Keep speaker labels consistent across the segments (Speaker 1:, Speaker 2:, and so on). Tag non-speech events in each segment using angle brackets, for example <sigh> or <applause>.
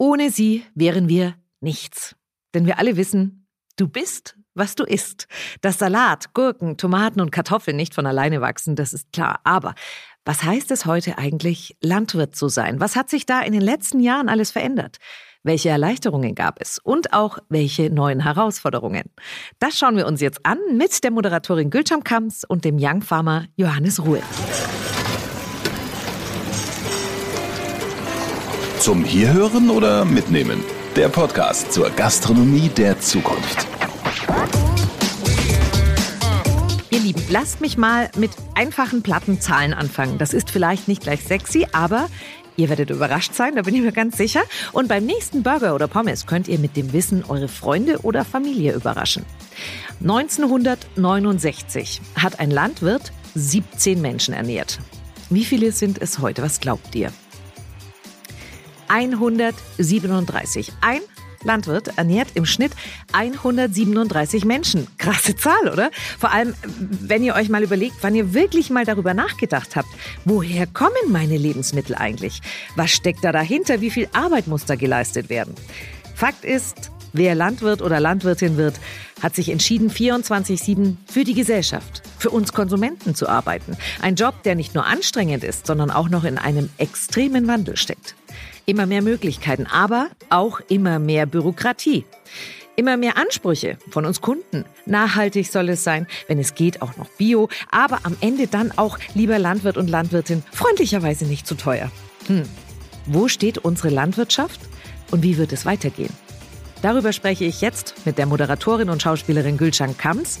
Speaker 1: Ohne sie wären wir nichts. Denn wir alle wissen, du bist, was du isst. Dass Salat, Gurken, Tomaten und Kartoffeln nicht von alleine wachsen, das ist klar. Aber was heißt es heute eigentlich, Landwirt zu sein? Was hat sich da in den letzten Jahren alles verändert? Welche Erleichterungen gab es und auch welche neuen Herausforderungen? Das schauen wir uns jetzt an mit der Moderatorin Gülcan Kams und dem Young Farmer Johannes Ruhe.
Speaker 2: Zum Hierhören oder Mitnehmen? Der Podcast zur Gastronomie der Zukunft.
Speaker 1: Ihr Lieben, lasst mich mal mit einfachen platten Zahlen anfangen. Das ist vielleicht nicht gleich sexy, aber Ihr werdet überrascht sein, da bin ich mir ganz sicher. Und beim nächsten Burger oder Pommes könnt ihr mit dem Wissen eure Freunde oder Familie überraschen. 1969 hat ein Landwirt 17 Menschen ernährt. Wie viele sind es heute? Was glaubt ihr? 137. Ein Landwirt ernährt im Schnitt 137 Menschen. Krasse Zahl, oder? Vor allem, wenn ihr euch mal überlegt, wann ihr wirklich mal darüber nachgedacht habt, woher kommen meine Lebensmittel eigentlich? Was steckt da dahinter? Wie viel Arbeit muss da geleistet werden? Fakt ist, wer Landwirt oder Landwirtin wird, hat sich entschieden, 24-7 für die Gesellschaft, für uns Konsumenten zu arbeiten. Ein Job, der nicht nur anstrengend ist, sondern auch noch in einem extremen Wandel steckt. Immer mehr Möglichkeiten, aber auch immer mehr Bürokratie. Immer mehr Ansprüche von uns Kunden. Nachhaltig soll es sein, wenn es geht, auch noch Bio, aber am Ende dann auch, lieber Landwirt und Landwirtin, freundlicherweise nicht zu teuer. Hm. Wo steht unsere Landwirtschaft und wie wird es weitergehen? Darüber spreche ich jetzt mit der Moderatorin und Schauspielerin Gülcan Kams.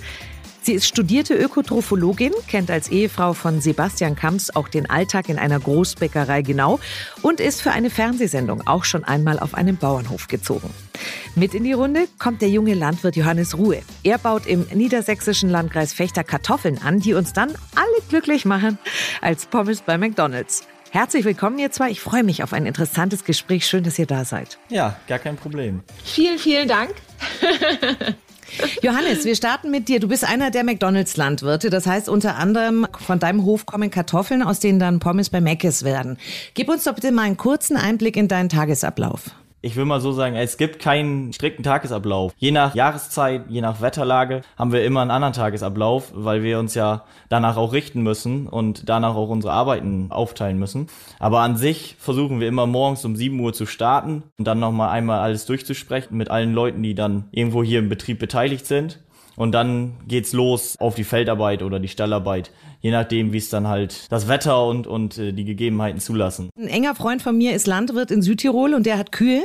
Speaker 1: Sie ist studierte Ökotrophologin, kennt als Ehefrau von Sebastian Kamps auch den Alltag in einer Großbäckerei genau und ist für eine Fernsehsendung auch schon einmal auf einem Bauernhof gezogen. Mit in die Runde kommt der junge Landwirt Johannes Ruhe. Er baut im niedersächsischen Landkreis Fechter Kartoffeln an, die uns dann alle glücklich machen als Pommes bei McDonald's. Herzlich willkommen, ihr zwei. Ich freue mich auf ein interessantes Gespräch. Schön, dass ihr da seid.
Speaker 3: Ja, gar kein Problem.
Speaker 4: Vielen, vielen Dank. <laughs>
Speaker 1: Johannes, wir starten mit dir. Du bist einer der McDonalds-Landwirte. Das heißt, unter anderem von deinem Hof kommen Kartoffeln, aus denen dann Pommes bei Mc's werden. Gib uns doch bitte mal einen kurzen Einblick in deinen Tagesablauf.
Speaker 3: Ich will mal so sagen, es gibt keinen strikten Tagesablauf. Je nach Jahreszeit, je nach Wetterlage haben wir immer einen anderen Tagesablauf, weil wir uns ja danach auch richten müssen und danach auch unsere Arbeiten aufteilen müssen. Aber an sich versuchen wir immer morgens um 7 Uhr zu starten und dann nochmal einmal alles durchzusprechen mit allen Leuten, die dann irgendwo hier im Betrieb beteiligt sind. Und dann geht's los auf die Feldarbeit oder die Stallarbeit je nachdem, wie es dann halt das Wetter und, und äh, die Gegebenheiten zulassen.
Speaker 1: Ein enger Freund von mir ist Landwirt in Südtirol und der hat Kühe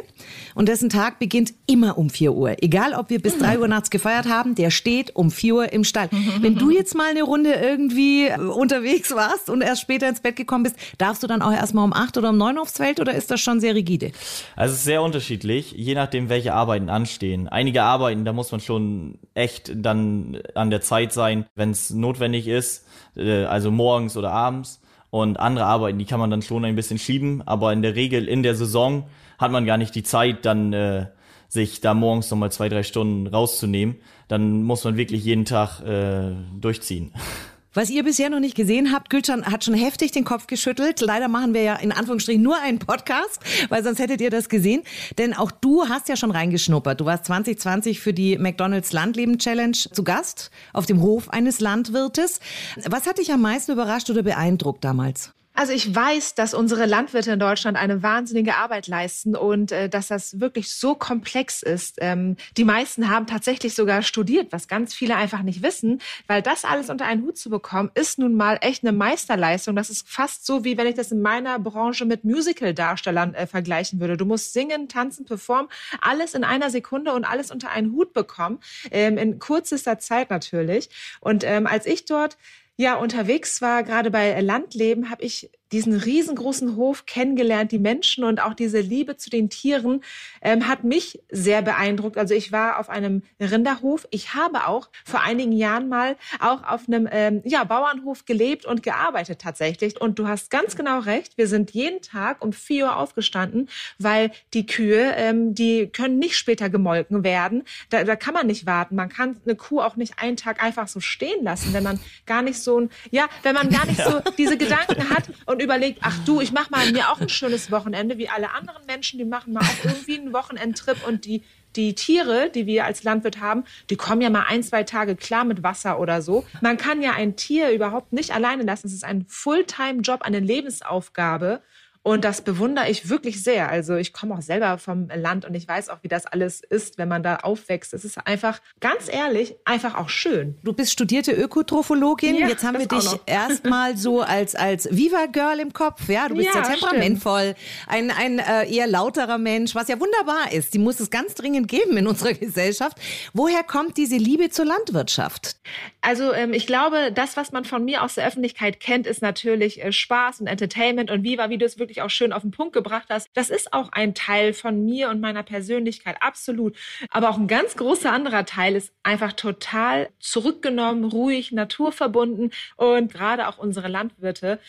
Speaker 1: und dessen Tag beginnt immer um 4 Uhr. Egal, ob wir bis 3 Uhr nachts gefeiert haben, der steht um 4 Uhr im Stall. Wenn du jetzt mal eine Runde irgendwie äh, unterwegs warst und erst später ins Bett gekommen bist, darfst du dann auch erstmal um 8 oder um 9 aufs Feld oder ist das schon sehr rigide?
Speaker 3: Also es ist sehr unterschiedlich, je nachdem, welche Arbeiten anstehen. Einige Arbeiten, da muss man schon echt dann an der Zeit sein, wenn es notwendig ist äh, also morgens oder abends. Und andere Arbeiten, die kann man dann schon ein bisschen schieben, aber in der Regel in der Saison hat man gar nicht die Zeit, dann äh, sich da morgens nochmal zwei, drei Stunden rauszunehmen. Dann muss man wirklich jeden Tag äh, durchziehen. <laughs>
Speaker 1: Was ihr bisher noch nicht gesehen habt, Gülcan hat schon heftig den Kopf geschüttelt. Leider machen wir ja in Anführungsstrichen nur einen Podcast, weil sonst hättet ihr das gesehen. Denn auch du hast ja schon reingeschnuppert. Du warst 2020 für die McDonald's Landleben Challenge zu Gast auf dem Hof eines Landwirtes. Was hat dich am meisten überrascht oder beeindruckt damals?
Speaker 4: Also ich weiß, dass unsere Landwirte in Deutschland eine wahnsinnige Arbeit leisten und äh, dass das wirklich so komplex ist. Ähm, die meisten haben tatsächlich sogar studiert, was ganz viele einfach nicht wissen, weil das alles unter einen Hut zu bekommen, ist nun mal echt eine Meisterleistung. Das ist fast so, wie wenn ich das in meiner Branche mit Musical-Darstellern äh, vergleichen würde. Du musst singen, tanzen, performen, alles in einer Sekunde und alles unter einen Hut bekommen, ähm, in kürzester Zeit natürlich. Und ähm, als ich dort ja unterwegs war, gerade bei Landleben, habe ich diesen riesengroßen Hof kennengelernt, die Menschen und auch diese Liebe zu den Tieren ähm, hat mich sehr beeindruckt. Also ich war auf einem Rinderhof. Ich habe auch vor einigen Jahren mal auch auf einem ähm, ja, Bauernhof gelebt und gearbeitet tatsächlich. Und du hast ganz genau recht. Wir sind jeden Tag um vier Uhr aufgestanden, weil die Kühe, ähm, die können nicht später gemolken werden. Da, da kann man nicht warten. Man kann eine Kuh auch nicht einen Tag einfach so stehen lassen, wenn man gar nicht so ein, ja, wenn man gar nicht <laughs> so diese Gedanken hat. Und überlegt, ach du, ich mache mal mir auch ein schönes Wochenende, wie alle anderen Menschen, die machen mal auch irgendwie einen Wochenendtrip und die die Tiere, die wir als Landwirt haben, die kommen ja mal ein, zwei Tage klar mit Wasser oder so. Man kann ja ein Tier überhaupt nicht alleine lassen. Es ist ein Fulltime-Job, eine Lebensaufgabe. Und das bewundere ich wirklich sehr. Also ich komme auch selber vom Land und ich weiß auch, wie das alles ist, wenn man da aufwächst. Es ist einfach, ganz ehrlich, einfach auch schön.
Speaker 1: Du bist studierte Ökotrophologin. Ja, Jetzt haben wir dich <laughs> erstmal so als, als Viva-Girl im Kopf. Ja, du bist ja, sehr temperamentvoll, ein, ein äh, eher lauterer Mensch, was ja wunderbar ist. Die muss es ganz dringend geben in unserer <laughs> Gesellschaft. Woher kommt diese Liebe zur Landwirtschaft?
Speaker 4: Also ähm, ich glaube, das, was man von mir aus der Öffentlichkeit kennt, ist natürlich äh, Spaß und Entertainment und Viva, wie du es wirklich wirklich auch schön auf den Punkt gebracht hast. Das ist auch ein Teil von mir und meiner Persönlichkeit, absolut. Aber auch ein ganz großer anderer Teil ist einfach total zurückgenommen, ruhig, naturverbunden und gerade auch unsere Landwirte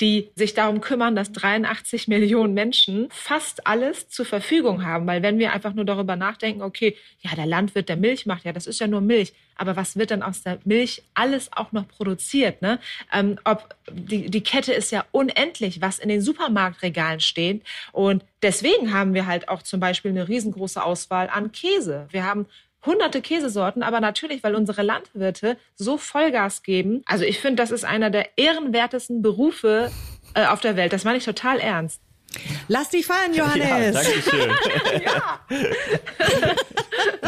Speaker 4: die sich darum kümmern, dass 83 Millionen Menschen fast alles zur Verfügung haben. Weil wenn wir einfach nur darüber nachdenken, okay, ja, der Landwirt, der Milch macht, ja, das ist ja nur Milch. Aber was wird dann aus der Milch alles auch noch produziert? Ne? Ähm, ob die, die Kette ist ja unendlich, was in den Supermarktregalen steht. Und deswegen haben wir halt auch zum Beispiel eine riesengroße Auswahl an Käse. Wir haben hunderte Käsesorten, aber natürlich, weil unsere Landwirte so Vollgas geben. Also ich finde, das ist einer der ehrenwertesten Berufe äh, auf der Welt. Das meine ich total ernst.
Speaker 1: Lass dich fallen, Johannes.
Speaker 3: Ja, schön. <laughs>
Speaker 4: ja.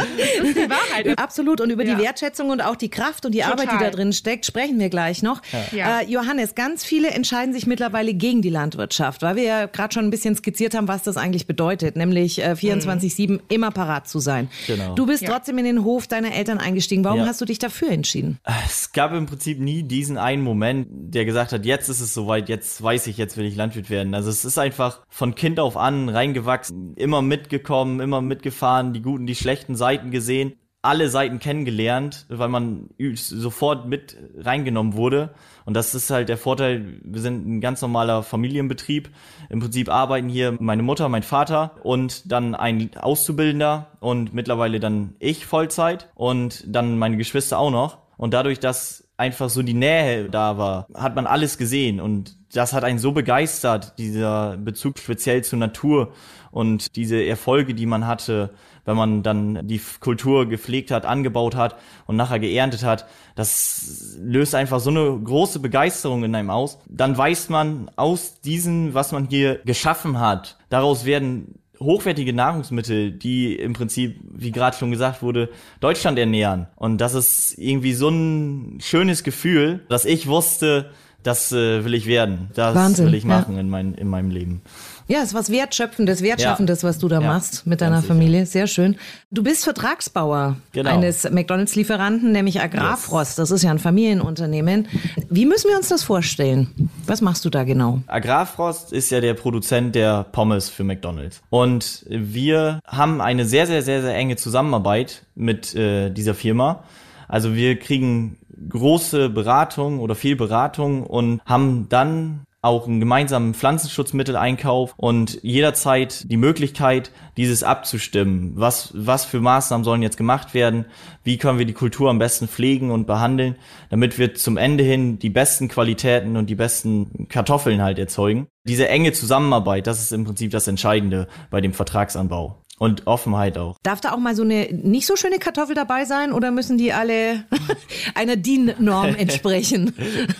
Speaker 4: das ist die Wahrheit.
Speaker 1: Absolut. Und über ja. die Wertschätzung und auch die Kraft und die Total. Arbeit, die da drin steckt, sprechen wir gleich noch. Ja. Äh, Johannes, ganz viele entscheiden sich mittlerweile gegen die Landwirtschaft, weil wir ja gerade schon ein bisschen skizziert haben, was das eigentlich bedeutet, nämlich äh, 24-7 mhm. immer parat zu sein. Genau. Du bist ja. trotzdem in den Hof deiner Eltern eingestiegen. Warum hast du dich dafür entschieden?
Speaker 3: Es gab im Prinzip nie diesen einen Moment, der gesagt hat, jetzt ist es soweit, jetzt weiß ich, jetzt will ich Landwirt werden. Also es ist einfach von Kind auf an reingewachsen, immer mitgekommen, immer mitgefahren, die guten, die schlechten Seiten gesehen, alle Seiten kennengelernt, weil man sofort mit reingenommen wurde. Und das ist halt der Vorteil, wir sind ein ganz normaler Familienbetrieb. Im Prinzip arbeiten hier meine Mutter, mein Vater und dann ein Auszubildender und mittlerweile dann ich Vollzeit und dann meine Geschwister auch noch. Und dadurch, dass einfach so die Nähe da war, hat man alles gesehen und das hat einen so begeistert, dieser Bezug speziell zur Natur und diese Erfolge, die man hatte, wenn man dann die Kultur gepflegt hat, angebaut hat und nachher geerntet hat, das löst einfach so eine große Begeisterung in einem aus. Dann weiß man aus diesem, was man hier geschaffen hat, daraus werden hochwertige Nahrungsmittel, die im Prinzip, wie gerade schon gesagt wurde, Deutschland ernähren. Und das ist irgendwie so ein schönes Gefühl, dass ich wusste, das äh, will ich werden. Das Wahnsinn, will ich machen ja. in, mein, in meinem Leben.
Speaker 1: Ja, es ist was Wertschöpfendes, Wertschaffendes, was du da machst mit deiner Familie. Sehr schön. Du bist Vertragsbauer genau. eines McDonalds-Lieferanten, nämlich Agrarfrost. Yes. Das ist ja ein Familienunternehmen. Wie müssen wir uns das vorstellen? Was machst du da genau?
Speaker 3: Agrarfrost ist ja der Produzent der Pommes für McDonalds. Und wir haben eine sehr, sehr, sehr, sehr enge Zusammenarbeit mit äh, dieser Firma. Also wir kriegen große Beratung oder viel Beratung und haben dann auch einen gemeinsamen Pflanzenschutzmitteleinkauf und jederzeit die Möglichkeit, dieses abzustimmen. Was, was für Maßnahmen sollen jetzt gemacht werden? Wie können wir die Kultur am besten pflegen und behandeln, damit wir zum Ende hin die besten Qualitäten und die besten Kartoffeln halt erzeugen? Diese enge Zusammenarbeit, das ist im Prinzip das Entscheidende bei dem Vertragsanbau. Und Offenheit auch.
Speaker 1: Darf da auch mal so eine nicht so schöne Kartoffel dabei sein oder müssen die alle <laughs> einer DIN-Norm entsprechen?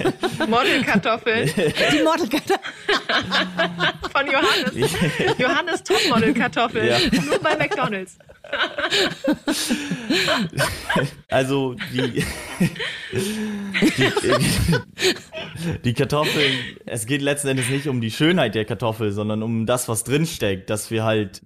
Speaker 1: <laughs>
Speaker 4: Modelkartoffeln.
Speaker 1: Die Modelkartoffeln.
Speaker 4: Von Johannes. Johannes Topmodelkartoffel. Ja. Nur bei McDonalds.
Speaker 3: Also die, die, die Kartoffeln, es geht letzten Endes nicht um die Schönheit der Kartoffel, sondern um das, was drinsteckt, dass wir halt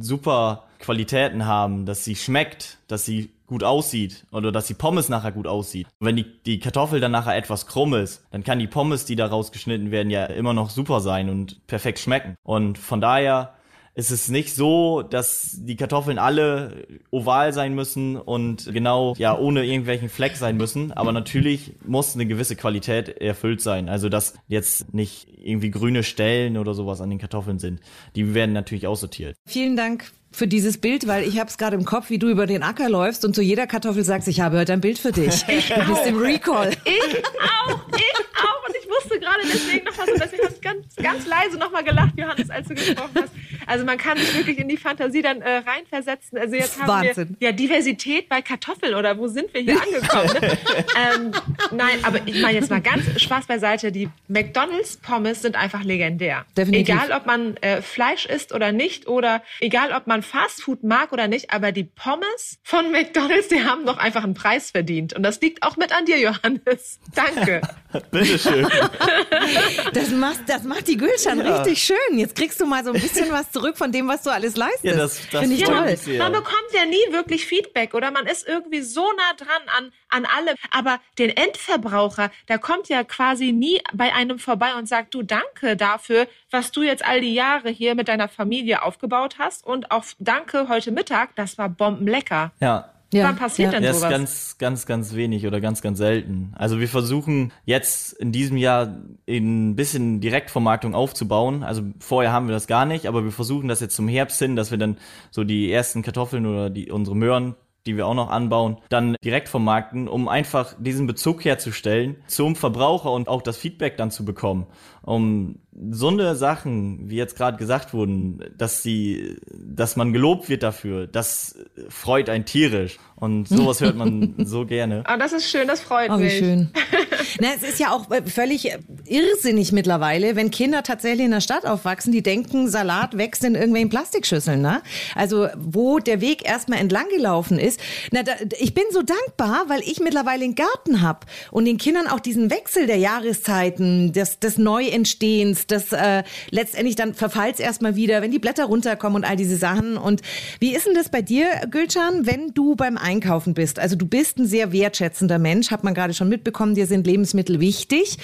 Speaker 3: super Qualitäten haben, dass sie schmeckt, dass sie gut aussieht oder dass die Pommes nachher gut aussieht. wenn die, die Kartoffel dann nachher etwas krumm ist, dann kann die Pommes, die da rausgeschnitten werden, ja immer noch super sein und perfekt schmecken. Und von daher ist es nicht so, dass die Kartoffeln alle oval sein müssen und genau, ja, ohne irgendwelchen Fleck sein müssen. Aber natürlich muss eine gewisse Qualität erfüllt sein. Also, dass jetzt nicht irgendwie grüne Stellen oder sowas an den Kartoffeln sind. Die werden natürlich aussortiert.
Speaker 1: Vielen Dank für dieses Bild, weil ich habe es gerade im Kopf, wie du über den Acker läufst und zu jeder Kartoffel sagst, ich habe heute ein Bild für dich.
Speaker 4: Ich du bist im Recall. Ich auch, ich auch. Und musste gerade deswegen nochmal so, dass ich ganz, ganz leise nochmal gelacht, Johannes, als du gesprochen hast. Also man kann sich wirklich in die Fantasie dann äh, reinversetzen. Also jetzt haben Wahnsinn. wir ja Diversität bei Kartoffeln oder wo sind wir hier angekommen? Ne? <laughs> ähm, nein, aber ich meine jetzt mal ganz Spaß beiseite. Die McDonalds Pommes sind einfach legendär. Definitiv. Egal, ob man äh, Fleisch isst oder nicht oder egal, ob man Fastfood mag oder nicht, aber die Pommes von McDonalds, die haben doch einfach einen Preis verdient. Und das liegt auch mit an dir, Johannes. Danke. <laughs>
Speaker 3: Bitteschön. <laughs>
Speaker 1: Das macht, das macht die Gülschan ja. richtig schön. Jetzt kriegst du mal so ein bisschen was zurück von dem, was du alles leistest. Ja, das, das finde ich ja, toll.
Speaker 4: Man bekommt ja nie wirklich Feedback oder man ist irgendwie so nah dran an, an alle. Aber den Endverbraucher, da kommt ja quasi nie bei einem vorbei und sagt, du danke dafür, was du jetzt all die Jahre hier mit deiner Familie aufgebaut hast und auch danke heute Mittag, das war bombenlecker.
Speaker 3: Ja,
Speaker 4: ja, Wann passiert ja. denn
Speaker 3: sowas? Das ist ganz, ganz, ganz wenig oder ganz, ganz selten. Also wir versuchen jetzt in diesem Jahr ein bisschen Direktvermarktung aufzubauen. Also vorher haben wir das gar nicht, aber wir versuchen das jetzt zum Herbst hin, dass wir dann so die ersten Kartoffeln oder die unsere Möhren die wir auch noch anbauen, dann direkt vermarkten, um einfach diesen Bezug herzustellen zum Verbraucher und auch das Feedback dann zu bekommen. Um so eine Sachen, wie jetzt gerade gesagt wurden, dass sie, dass man gelobt wird dafür, das freut einen tierisch. Und sowas hört man <laughs> so gerne.
Speaker 4: Ah, das ist schön, das freut oh, wie mich.
Speaker 1: schön. <laughs> Na, es ist ja auch äh, völlig irrsinnig mittlerweile, wenn Kinder tatsächlich in der Stadt aufwachsen, die denken, Salat wächst in irgendwelchen Plastikschüsseln. Ne? Also wo der Weg erstmal entlang gelaufen ist. Na, da, ich bin so dankbar, weil ich mittlerweile einen Garten habe und den Kindern auch diesen Wechsel der Jahreszeiten, des, des Neuentstehens, das äh, letztendlich dann verfallt erstmal wieder, wenn die Blätter runterkommen und all diese Sachen. Und wie ist denn das bei dir, Gülcan, wenn du beim Einkaufen bist? Also du bist ein sehr wertschätzender Mensch, hat man gerade schon mitbekommen, dir sind Lebensmittel wichtig.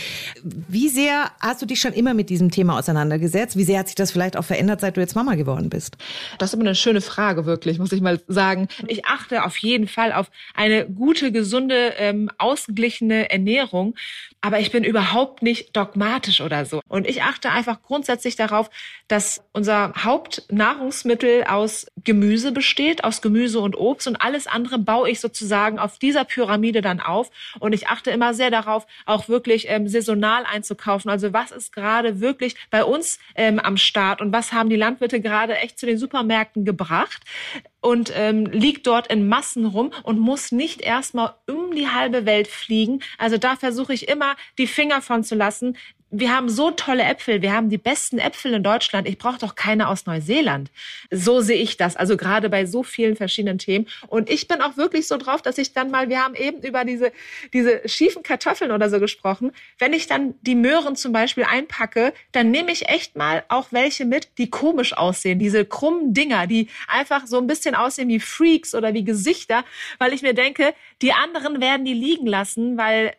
Speaker 1: Wie sehr hast du dich schon immer mit diesem Thema auseinandergesetzt? Wie sehr hat sich das vielleicht auch verändert, seit du jetzt Mama geworden bist?
Speaker 4: Das ist immer eine schöne Frage, wirklich, muss ich mal sagen. Ich achte auf jeden Fall auf eine gute, gesunde, ähm, ausgeglichene Ernährung. Aber ich bin überhaupt nicht dogmatisch oder so. Und ich achte einfach grundsätzlich darauf, dass unser Hauptnahrungsmittel aus Gemüse besteht, aus Gemüse und Obst und alles andere baue ich sozusagen auf dieser Pyramide dann auf. Und ich achte immer sehr darauf, auch wirklich ähm, saisonal einzukaufen. Also was ist gerade wirklich bei uns ähm, am Start und was haben die Landwirte gerade echt zu den Supermärkten gebracht? Und ähm, liegt dort in Massen rum und muss nicht erstmal um die halbe Welt fliegen. Also da versuche ich immer die Finger von zu lassen, wir haben so tolle Äpfel, wir haben die besten Äpfel in Deutschland. Ich brauche doch keine aus Neuseeland. So sehe ich das, also gerade bei so vielen verschiedenen Themen. Und ich bin auch wirklich so drauf, dass ich dann mal, wir haben eben über diese, diese schiefen Kartoffeln oder so gesprochen. Wenn ich dann die Möhren zum Beispiel einpacke, dann nehme ich echt mal auch welche mit, die komisch aussehen. Diese krummen Dinger, die einfach so ein bisschen aussehen wie Freaks oder wie Gesichter, weil ich mir denke, die anderen werden die liegen lassen, weil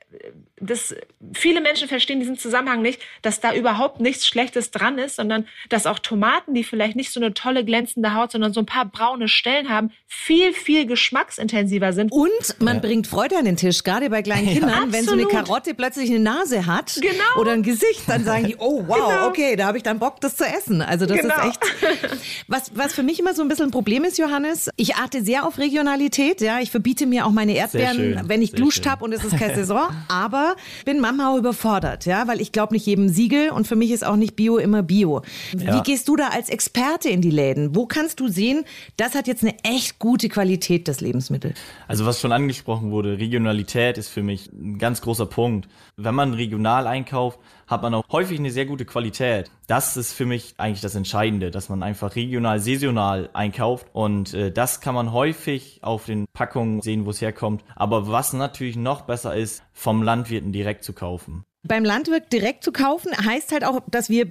Speaker 4: das, viele Menschen verstehen diesen Zusammenhang nicht, dass da überhaupt nichts Schlechtes dran ist, sondern dass auch Tomaten, die vielleicht nicht so eine tolle glänzende Haut, sondern so ein paar braune Stellen haben, viel, viel geschmacksintensiver sind.
Speaker 1: Und man ja. bringt Freude an den Tisch, gerade bei kleinen Kindern. Ja, wenn so eine Karotte plötzlich eine Nase hat genau. oder ein Gesicht, dann sagen die, oh wow, genau. okay, da habe ich dann Bock, das zu essen. Also das genau. ist echt. Was, was für mich immer so ein bisschen ein Problem ist, Johannes, ich achte sehr auf Regionalität. Ja, ich verbiete mir auch meine Erdbeeren, wenn ich duscht habe und es ist keine <laughs> Saison. Aber bin manchmal auch überfordert, ja, weil ich glaube nicht jedem Siegel und für mich ist auch nicht Bio immer Bio. Ja. Wie gehst du da als Experte in die Läden? Wo kannst du sehen, das hat jetzt eine echt gute Qualität, das Lebensmittel?
Speaker 3: Also was schon angesprochen wurde, Regionalität ist für mich ein ganz großer Punkt. Wenn man regional einkauft, hat man auch häufig eine sehr gute Qualität. Das ist für mich eigentlich das Entscheidende, dass man einfach regional, saisonal einkauft und äh, das kann man häufig auf den Packungen sehen, wo es herkommt. Aber was natürlich noch besser ist, vom Landwirten direkt zu kaufen.
Speaker 1: Beim Landwirt direkt zu kaufen heißt halt auch, dass wir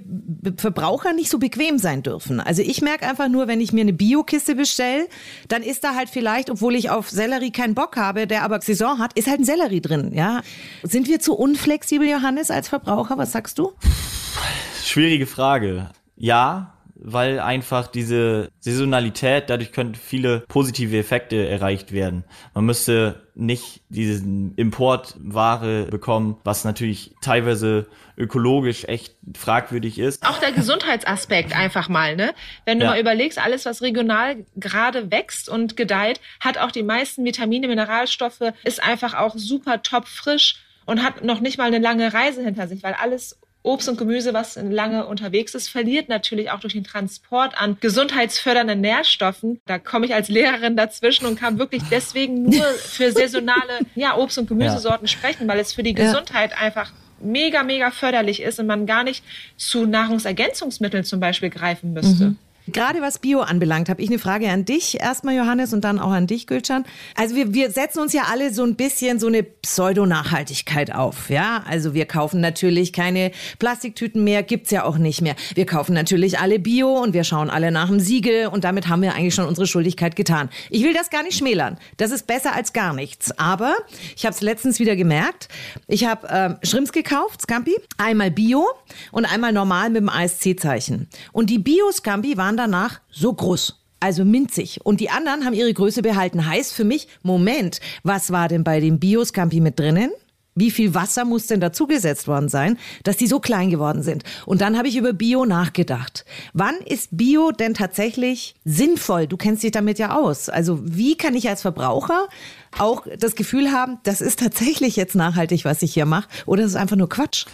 Speaker 1: Verbraucher nicht so bequem sein dürfen. Also ich merke einfach nur, wenn ich mir eine Biokiste bestelle, dann ist da halt vielleicht, obwohl ich auf Sellerie keinen Bock habe, der aber Saison hat, ist halt ein Sellerie drin. Ja, sind wir zu unflexibel, Johannes, als Verbraucher? Was sagst du?
Speaker 3: Schwierige Frage. Ja, weil einfach diese Saisonalität, dadurch könnten viele positive Effekte erreicht werden. Man müsste nicht diesen Importware bekommen, was natürlich teilweise ökologisch echt fragwürdig ist.
Speaker 4: Auch der Gesundheitsaspekt einfach mal, ne? Wenn du ja. mal überlegst, alles, was regional gerade wächst und gedeiht, hat auch die meisten Vitamine, Mineralstoffe, ist einfach auch super top frisch und hat noch nicht mal eine lange Reise hinter sich, weil alles Obst und Gemüse, was lange unterwegs ist, verliert natürlich auch durch den Transport an gesundheitsfördernden Nährstoffen. Da komme ich als Lehrerin dazwischen und kann wirklich deswegen nur für saisonale <laughs> ja, Obst- und Gemüsesorten ja. sprechen, weil es für die Gesundheit ja. einfach mega, mega förderlich ist und man gar nicht zu Nahrungsergänzungsmitteln zum Beispiel greifen müsste. Mhm.
Speaker 1: Gerade was Bio anbelangt, habe ich eine Frage an dich erstmal, Johannes, und dann auch an dich, Gülcan. Also wir, wir setzen uns ja alle so ein bisschen so eine Pseudo-Nachhaltigkeit auf, ja? Also wir kaufen natürlich keine Plastiktüten mehr, gibt's ja auch nicht mehr. Wir kaufen natürlich alle Bio und wir schauen alle nach dem Siegel und damit haben wir eigentlich schon unsere Schuldigkeit getan. Ich will das gar nicht schmälern. Das ist besser als gar nichts. Aber ich habe es letztens wieder gemerkt. Ich habe ähm, Schrimps gekauft, Scampi, einmal Bio und einmal normal mit dem ASC-Zeichen. Und die Bio-Scampi waren waren danach so groß. Also minzig. Und die anderen haben ihre Größe behalten. Heißt für mich, Moment, was war denn bei dem Bioscampi mit drinnen? Wie viel Wasser muss denn dazugesetzt worden sein, dass die so klein geworden sind? Und dann habe ich über Bio nachgedacht. Wann ist Bio denn tatsächlich sinnvoll? Du kennst dich damit ja aus. Also wie kann ich als Verbraucher auch das Gefühl haben, das ist tatsächlich jetzt nachhaltig, was ich hier mache, oder ist es einfach nur Quatsch?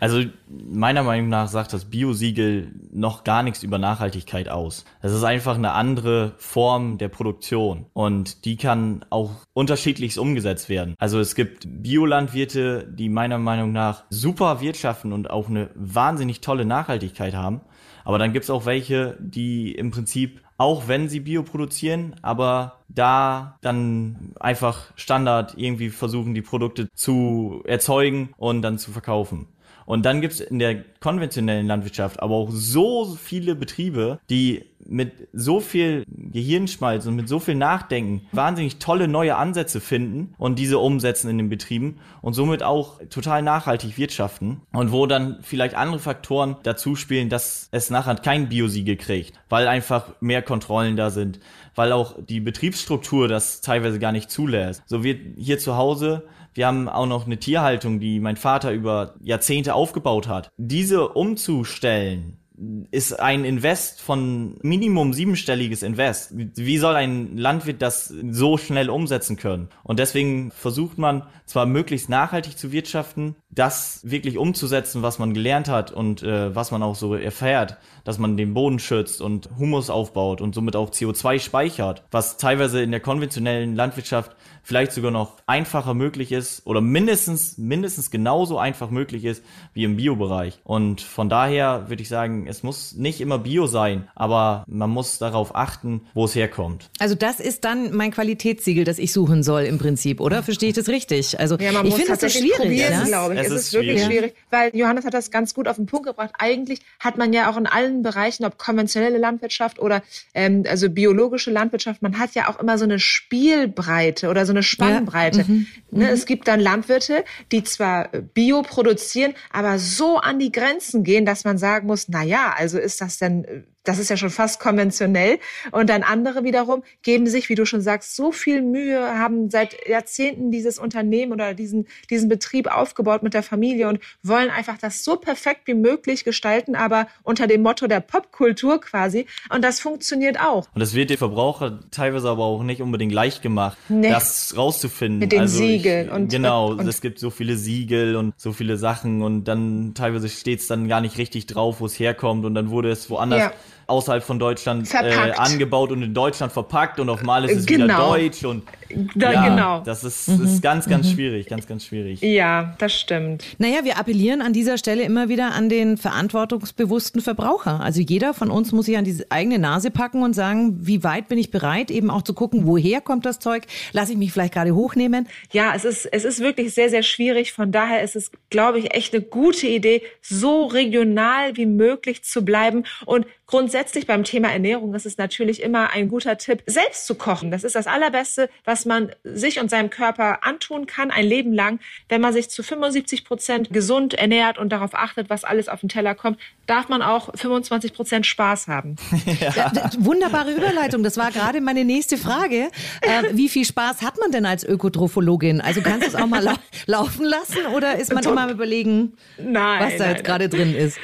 Speaker 3: Also meiner Meinung nach sagt das Biosiegel noch gar nichts über Nachhaltigkeit aus. Es ist einfach eine andere Form der Produktion und die kann auch unterschiedlichst umgesetzt werden. Also es gibt Biolandwirte, die meiner Meinung nach super wirtschaften und auch eine wahnsinnig tolle Nachhaltigkeit haben. Aber dann gibt es auch welche, die im Prinzip auch wenn sie Bio produzieren, aber da dann einfach Standard irgendwie versuchen, die Produkte zu erzeugen und dann zu verkaufen. Und dann gibt's in der konventionellen Landwirtschaft aber auch so viele Betriebe, die mit so viel Gehirnschmalz und mit so viel Nachdenken wahnsinnig tolle neue Ansätze finden und diese umsetzen in den Betrieben und somit auch total nachhaltig wirtschaften und wo dann vielleicht andere Faktoren dazu spielen, dass es nachher kein Biosiegel kriegt, weil einfach mehr Kontrollen da sind, weil auch die Betriebsstruktur das teilweise gar nicht zulässt. So wird hier zu Hause wir haben auch noch eine Tierhaltung, die mein Vater über Jahrzehnte aufgebaut hat. Diese umzustellen, ist ein Invest von Minimum siebenstelliges Invest. Wie soll ein Landwirt das so schnell umsetzen können? Und deswegen versucht man zwar möglichst nachhaltig zu wirtschaften, das wirklich umzusetzen, was man gelernt hat und äh, was man auch so erfährt, dass man den Boden schützt und Humus aufbaut und somit auch CO2 speichert, was teilweise in der konventionellen Landwirtschaft vielleicht sogar noch einfacher möglich ist oder mindestens, mindestens genauso einfach möglich ist wie im Bio-Bereich. Und von daher würde ich sagen, es muss nicht immer Bio sein, aber man muss darauf achten, wo es herkommt.
Speaker 1: Also das ist dann mein Qualitätssiegel, das ich suchen soll im Prinzip, oder? Verstehe ich das richtig? Also
Speaker 4: ja, ich finde das so schwierig. ja? glaube ich. Es, ist, ist wirklich schwierig, weil Johannes hat das ganz gut auf den Punkt gebracht. Eigentlich hat man ja auch in allen Bereichen, ob konventionelle Landwirtschaft oder ähm, also biologische Landwirtschaft, man hat ja auch immer so eine Spielbreite oder so eine Spannbreite. Ja. Mhm. Ne, mhm. Es gibt dann Landwirte, die zwar Bio produzieren, aber so an die Grenzen gehen, dass man sagen muss, na ja, also ist das denn äh, das ist ja schon fast konventionell. Und dann andere wiederum geben sich, wie du schon sagst, so viel Mühe, haben seit Jahrzehnten dieses Unternehmen oder diesen, diesen Betrieb aufgebaut mit der Familie und wollen einfach das so perfekt wie möglich gestalten, aber unter dem Motto der Popkultur quasi. Und das funktioniert auch.
Speaker 3: Und das wird dem Verbraucher teilweise aber auch nicht unbedingt leicht gemacht, nee. das rauszufinden.
Speaker 4: Mit den also Siegeln.
Speaker 3: Ich, und, genau, und, es gibt so viele Siegel und so viele Sachen und dann teilweise steht es dann gar nicht richtig drauf, wo es herkommt und dann wurde es woanders ja außerhalb von Deutschland äh, angebaut und in Deutschland verpackt und auf Mal ist es genau. wieder deutsch und
Speaker 4: da, ja, genau.
Speaker 3: das ist, mhm. ist ganz, ganz mhm. schwierig, ganz, ganz schwierig.
Speaker 4: Ja, das stimmt.
Speaker 1: Naja, wir appellieren an dieser Stelle immer wieder an den verantwortungsbewussten Verbraucher. Also jeder von uns muss sich an die eigene Nase packen und sagen, wie weit bin ich bereit, eben auch zu gucken, woher kommt das Zeug? Lasse ich mich vielleicht gerade hochnehmen?
Speaker 4: Ja, es ist, es ist wirklich sehr, sehr schwierig. Von daher ist es, glaube ich, echt eine gute Idee, so regional wie möglich zu bleiben und Grundsätzlich beim Thema Ernährung ist es natürlich immer ein guter Tipp, selbst zu kochen. Das ist das Allerbeste, was man sich und seinem Körper antun kann, ein Leben lang. Wenn man sich zu 75 Prozent gesund ernährt und darauf achtet, was alles auf den Teller kommt, darf man auch 25 Prozent Spaß haben. <laughs>
Speaker 1: Ja. Wunderbare Überleitung. Das war gerade meine nächste Frage. Äh, wie viel Spaß hat man denn als Ökotrophologin? Also kannst du es auch mal lau laufen lassen oder ist man immer überlegen, nein, was da nein, jetzt gerade drin ist?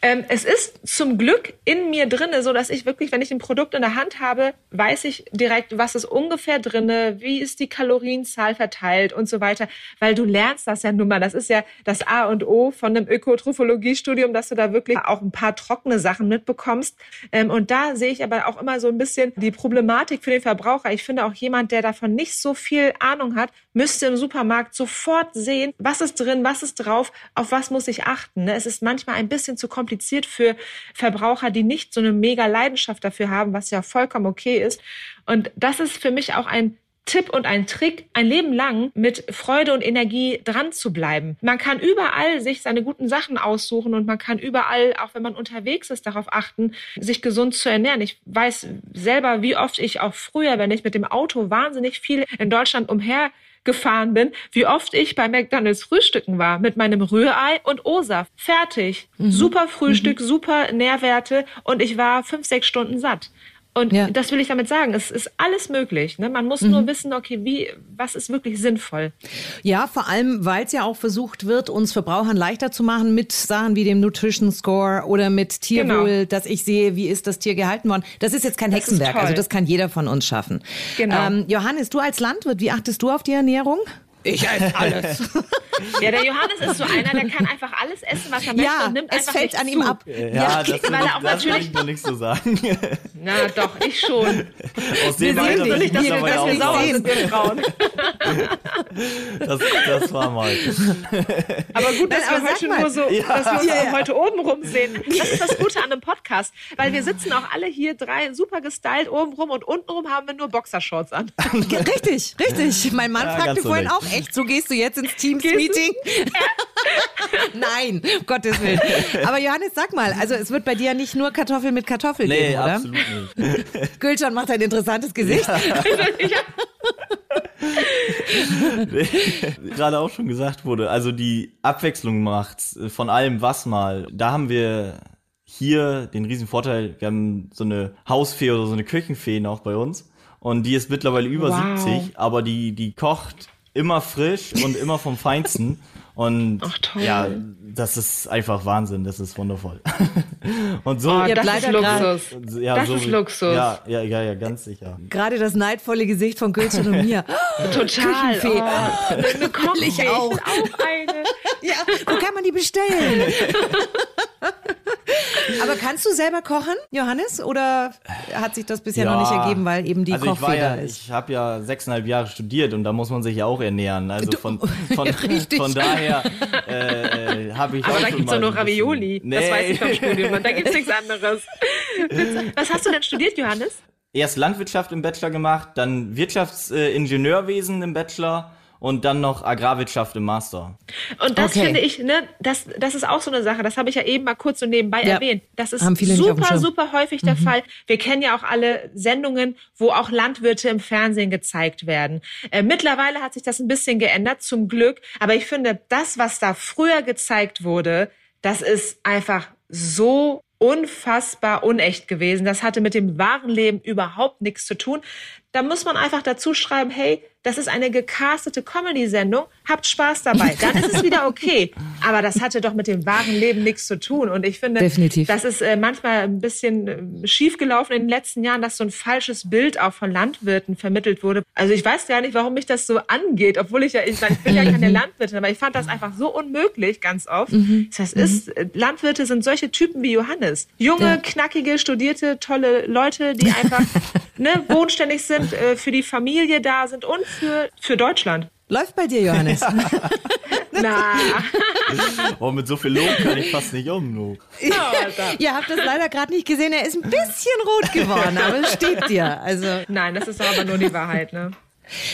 Speaker 4: Ähm, es ist zum Glück in mir drinne, so dass ich wirklich, wenn ich ein Produkt in der Hand habe, weiß ich direkt, was ist ungefähr drinne, wie ist die Kalorienzahl verteilt und so weiter, weil du lernst das ja nun mal. Das ist ja das A und O von einem Ökotrophologie-Studium, dass du da wirklich auch ein paar trockene Sachen mitbekommst. Ähm, und da sehe ich aber auch immer so ein bisschen die Problematik für den Verbraucher. Ich finde auch jemand, der davon nicht so viel Ahnung hat, müsste im Supermarkt sofort sehen, was ist drin, was ist drauf, auf was muss ich achten. Ne? Es ist manchmal ein bisschen zu kompliziert für Verbraucher, die nicht so eine mega Leidenschaft dafür haben, was ja vollkommen okay ist. Und das ist für mich auch ein Tipp und ein Trick, ein Leben lang mit Freude und Energie dran zu bleiben. Man kann überall sich seine guten Sachen aussuchen und man kann überall, auch wenn man unterwegs ist, darauf achten, sich gesund zu ernähren. Ich weiß selber, wie oft ich auch früher, wenn ich mit dem Auto wahnsinnig viel in Deutschland umher gefahren bin, wie oft ich bei McDonald's frühstücken war mit meinem Rührei und O-Saft. Fertig. Mhm. Super Frühstück, mhm. super Nährwerte und ich war fünf, sechs Stunden satt. Und ja. das will ich damit sagen. Es ist alles möglich. Ne? Man muss mhm. nur wissen, okay, wie, was ist wirklich sinnvoll.
Speaker 1: Ja, vor allem, weil es ja auch versucht wird, uns Verbrauchern leichter zu machen mit Sachen wie dem Nutrition Score oder mit Tierwohl, genau. dass ich sehe, wie ist das Tier gehalten worden. Das ist jetzt kein das Hexenwerk. Also das kann jeder von uns schaffen. Genau. Ähm, Johannes, du als Landwirt, wie achtest du auf die Ernährung?
Speaker 5: Ich esse alles. <laughs> <laughs>
Speaker 4: ja, der Johannes ist so einer, der kann einfach alles essen, was er möchte
Speaker 1: ja,
Speaker 4: und nimmt
Speaker 1: es fällt an ihm ab.
Speaker 3: Ja, ja das, will, ich, das will ich noch nicht so sagen. <laughs>
Speaker 4: Na doch, ich schon.
Speaker 3: Aus dem Alter will ich das
Speaker 4: mittlerweile auch sauer sind, wir Frauen.
Speaker 3: Das, das war mal. <laughs>
Speaker 4: Aber gut, dass Nein, wir heute nur so, ja. dass wir uns ja, heute oben rum sehen. Das ist das Gute an einem Podcast, weil wir sitzen auch alle hier drei super gestylt oben rum und unten rum haben wir nur Boxershorts an.
Speaker 1: Richtig, richtig. Mein Mann fragte vorhin auch, echt, so gehst du jetzt ins Teams-Meeting? <laughs> Nein, um Gottes Willen. Aber Johannes, sag mal, also es wird bei dir nicht nur Kartoffel mit Kartoffel nee, geben, oder?
Speaker 3: absolut nicht. <laughs>
Speaker 1: Gülcan macht ein interessantes Gesicht. Ja. <laughs>
Speaker 3: Gerade auch schon gesagt wurde, also die Abwechslung macht von allem was mal. Da haben wir hier den riesen Vorteil, wir haben so eine Hausfee oder so eine Küchenfee noch bei uns. Und die ist mittlerweile über wow. 70, aber die, die kocht immer frisch und immer vom Feinsten. Und Ach, ja, das ist einfach Wahnsinn, das ist wundervoll. <laughs>
Speaker 4: und so. Oh, das ist Luxus. Ja, das so, ist Luxus.
Speaker 3: Ja, ja, ja, ja, ganz sicher.
Speaker 1: Gerade das neidvolle Gesicht von Gülcan und mir. <laughs>
Speaker 4: Total.
Speaker 1: Küchenfee. Oh,
Speaker 4: eine Kochfee. auch. auch eine.
Speaker 1: Ja, wo kann man die bestellen? <laughs> Aber kannst du selber kochen, Johannes? Oder hat sich das bisher ja, noch nicht ergeben, weil eben die also Kochfeder
Speaker 3: ja,
Speaker 1: ist?
Speaker 3: Ich habe ja sechseinhalb Jahre studiert und da muss man sich ja auch ernähren. Also von, <laughs> von, von daher äh, habe ich
Speaker 4: Aber
Speaker 3: auch
Speaker 4: da gibt es doch nur Ravioli. Nee. Das weiß ich vom Studium. Und da gibt es nichts <laughs> anderes. Was hast du denn studiert, Johannes?
Speaker 3: Erst Landwirtschaft im Bachelor gemacht, dann Wirtschaftsingenieurwesen im Bachelor und dann noch Agrarwirtschaft im Master.
Speaker 4: Und das okay. finde ich, ne, das, das ist auch so eine Sache, das habe ich ja eben mal kurz so nebenbei ja. erwähnt. Das ist super, super häufig der mhm. Fall. Wir kennen ja auch alle Sendungen, wo auch Landwirte im Fernsehen gezeigt werden. Äh, mittlerweile hat sich das ein bisschen geändert, zum Glück. Aber ich finde, das, was da früher gezeigt wurde, das ist einfach so unfassbar unecht gewesen. Das hatte mit dem wahren Leben überhaupt nichts zu tun. Da muss man einfach dazu schreiben, hey, das ist eine gecastete Comedy-Sendung, habt Spaß dabei. Dann ist es wieder okay. Aber das hatte doch mit dem wahren Leben nichts zu tun. Und ich finde,
Speaker 1: Definitiv.
Speaker 4: das ist äh, manchmal ein bisschen äh, schiefgelaufen in den letzten Jahren, dass so ein falsches Bild auch von Landwirten vermittelt wurde. Also ich weiß gar nicht, warum mich das so angeht, obwohl ich ja, ich, ich bin ja <laughs> keine Landwirtin, aber ich fand das einfach so unmöglich ganz oft. Mhm. Das ist, äh, Landwirte sind solche Typen wie Johannes. Junge, ja. knackige, studierte, tolle Leute, die einfach <laughs> ne, bodenständig sind, äh, für die Familie da sind und für, für Deutschland.
Speaker 1: Läuft bei dir, Johannes. <laughs>
Speaker 4: Na. <laughs>
Speaker 3: oh, mit so viel Lob kann ich fast nicht um. No.
Speaker 1: Ja, Ihr habt das leider gerade nicht gesehen. Er ist ein bisschen rot geworden, aber es steht dir. Also.
Speaker 4: Nein, das ist aber nur die Wahrheit, ne?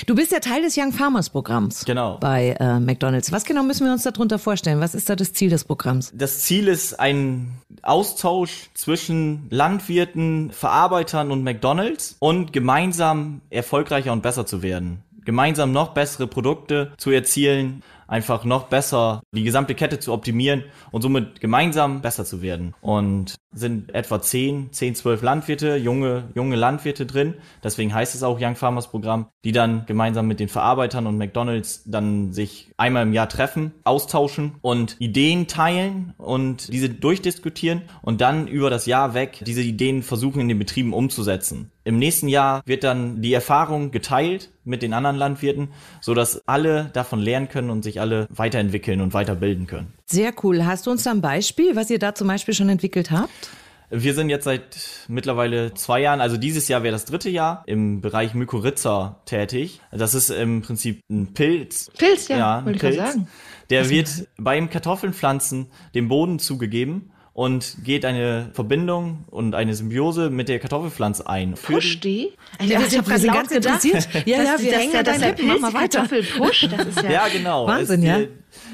Speaker 1: Du bist ja Teil des Young Farmers Programms.
Speaker 3: Genau.
Speaker 1: Bei äh, McDonalds. Was genau müssen wir uns darunter vorstellen? Was ist da das Ziel des Programms?
Speaker 3: Das Ziel ist ein Austausch zwischen Landwirten, Verarbeitern und McDonalds und gemeinsam erfolgreicher und besser zu werden. Gemeinsam noch bessere Produkte zu erzielen einfach noch besser die gesamte Kette zu optimieren und somit gemeinsam besser zu werden. Und sind etwa 10, 10, 12 Landwirte, junge, junge Landwirte drin. Deswegen heißt es auch Young Farmers Programm, die dann gemeinsam mit den Verarbeitern und McDonalds dann sich einmal im Jahr treffen, austauschen und Ideen teilen und diese durchdiskutieren und dann über das Jahr weg diese Ideen versuchen in den Betrieben umzusetzen. Im nächsten Jahr wird dann die Erfahrung geteilt mit den anderen Landwirten, so dass alle davon lernen können und sich alle weiterentwickeln und weiterbilden können.
Speaker 1: Sehr cool. Hast du uns da ein Beispiel, was ihr da zum Beispiel schon entwickelt habt?
Speaker 3: Wir sind jetzt seit mittlerweile zwei Jahren, also dieses Jahr wäre das dritte Jahr, im Bereich Mykorrhiza tätig. Das ist im Prinzip ein Pilz.
Speaker 4: Pilz, ja, ja ein Pilz. sagen.
Speaker 3: Der wird beim Kartoffelnpflanzen dem Boden zugegeben und geht eine Verbindung und eine Symbiose mit der Kartoffelpflanze ein.
Speaker 4: Push die?
Speaker 1: Ja, ich habe gerade ganz interessiert.
Speaker 4: Ja, ja, wir hängen ja deine Lippen. Mach mal weiter.
Speaker 3: Kartoffel pusht, das ist ja, ja genau.
Speaker 1: Wahnsinn, ja.
Speaker 3: Der,